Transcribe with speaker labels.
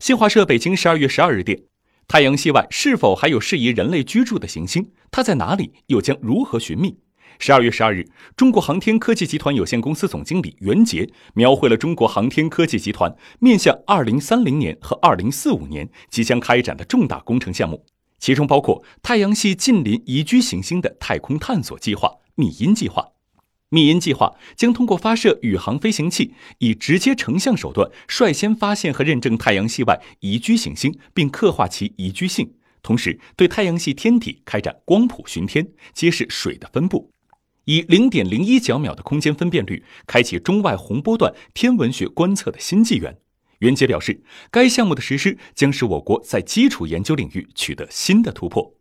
Speaker 1: 新华社北京十二月十二日电，太阳系外是否还有适宜人类居住的行星？它在哪里？又将如何寻觅？十二月十二日，中国航天科技集团有限公司总经理袁杰描绘了中国航天科技集团面向二零三零年和二零四五年即将开展的重大工程项目，其中包括太阳系近邻宜居行星的太空探索计划“密因计划”。密因计划将通过发射宇航飞行器，以直接成像手段率先发现和认证太阳系外宜居行星，并刻画其宜居性，同时对太阳系天体开展光谱巡天，揭示水的分布。以零点零一角秒的空间分辨率，开启中外红波段天文学观测的新纪元。袁杰表示，该项目的实施将使我国在基础研究领域取得新的突破。